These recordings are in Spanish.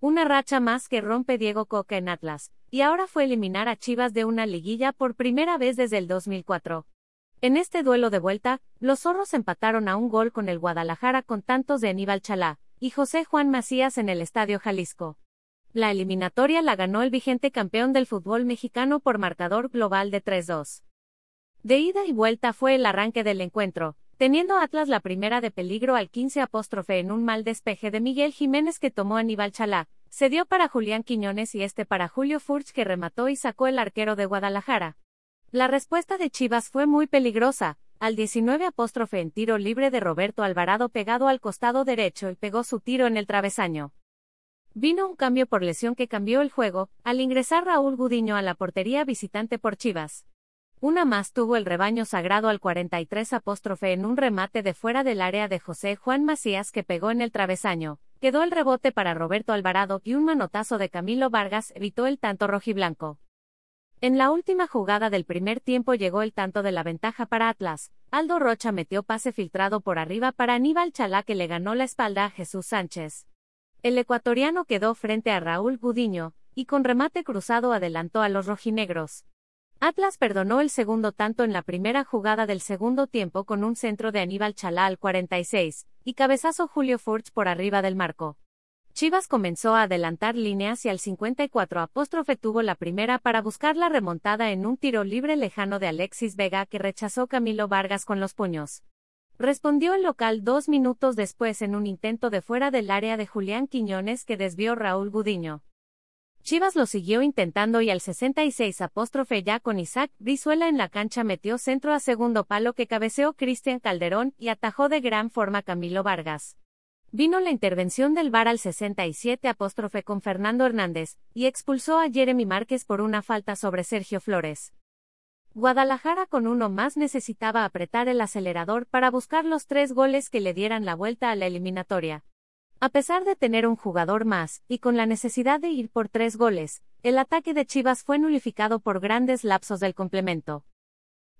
Una racha más que rompe Diego Coca en Atlas, y ahora fue eliminar a Chivas de una liguilla por primera vez desde el 2004. En este duelo de vuelta, los zorros empataron a un gol con el Guadalajara con tantos de Aníbal Chalá y José Juan Macías en el Estadio Jalisco. La eliminatoria la ganó el vigente campeón del fútbol mexicano por marcador global de 3-2. De ida y vuelta fue el arranque del encuentro, teniendo Atlas la primera de peligro al 15 apóstrofe en un mal despeje de Miguel Jiménez que tomó Aníbal Chalá, se dio para Julián Quiñones y este para Julio Furch que remató y sacó el arquero de Guadalajara. La respuesta de Chivas fue muy peligrosa, al 19 apóstrofe en tiro libre de Roberto Alvarado pegado al costado derecho y pegó su tiro en el travesaño. Vino un cambio por lesión que cambió el juego, al ingresar Raúl Gudiño a la portería visitante por Chivas. Una más tuvo el rebaño sagrado al 43 apóstrofe en un remate de fuera del área de José Juan Macías que pegó en el travesaño, quedó el rebote para Roberto Alvarado y un manotazo de Camilo Vargas evitó el tanto rojiblanco. En la última jugada del primer tiempo llegó el tanto de la ventaja para Atlas. Aldo Rocha metió pase filtrado por arriba para Aníbal Chalá que le ganó la espalda a Jesús Sánchez. El ecuatoriano quedó frente a Raúl Gudiño, y con remate cruzado adelantó a los rojinegros. Atlas perdonó el segundo tanto en la primera jugada del segundo tiempo con un centro de Aníbal Chalá al 46, y cabezazo Julio Furch por arriba del marco. Chivas comenzó a adelantar líneas y al 54 apóstrofe tuvo la primera para buscar la remontada en un tiro libre lejano de Alexis Vega que rechazó Camilo Vargas con los puños. Respondió el local dos minutos después en un intento de fuera del área de Julián Quiñones que desvió Raúl Gudiño. Chivas lo siguió intentando y al 66 apóstrofe ya con Isaac Brizuela en la cancha metió centro a segundo palo que cabeceó Cristian Calderón y atajó de gran forma Camilo Vargas. Vino la intervención del VAR al 67 apóstrofe con Fernando Hernández, y expulsó a Jeremy Márquez por una falta sobre Sergio Flores. Guadalajara con uno más necesitaba apretar el acelerador para buscar los tres goles que le dieran la vuelta a la eliminatoria. A pesar de tener un jugador más, y con la necesidad de ir por tres goles, el ataque de Chivas fue nulificado por grandes lapsos del complemento.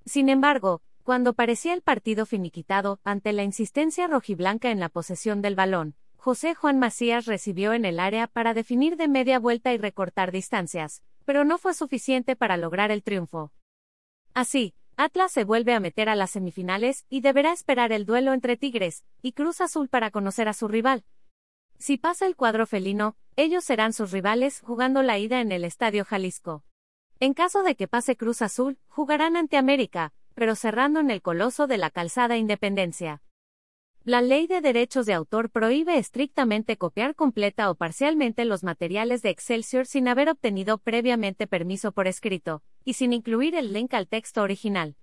Sin embargo, cuando parecía el partido finiquitado, ante la insistencia rojiblanca en la posesión del balón, José Juan Macías recibió en el área para definir de media vuelta y recortar distancias, pero no fue suficiente para lograr el triunfo. Así, Atlas se vuelve a meter a las semifinales y deberá esperar el duelo entre Tigres y Cruz Azul para conocer a su rival. Si pasa el cuadro felino, ellos serán sus rivales jugando la ida en el Estadio Jalisco. En caso de que pase Cruz Azul, jugarán ante América, pero cerrando en el coloso de la calzada Independencia. La ley de derechos de autor prohíbe estrictamente copiar completa o parcialmente los materiales de Excelsior sin haber obtenido previamente permiso por escrito, y sin incluir el link al texto original.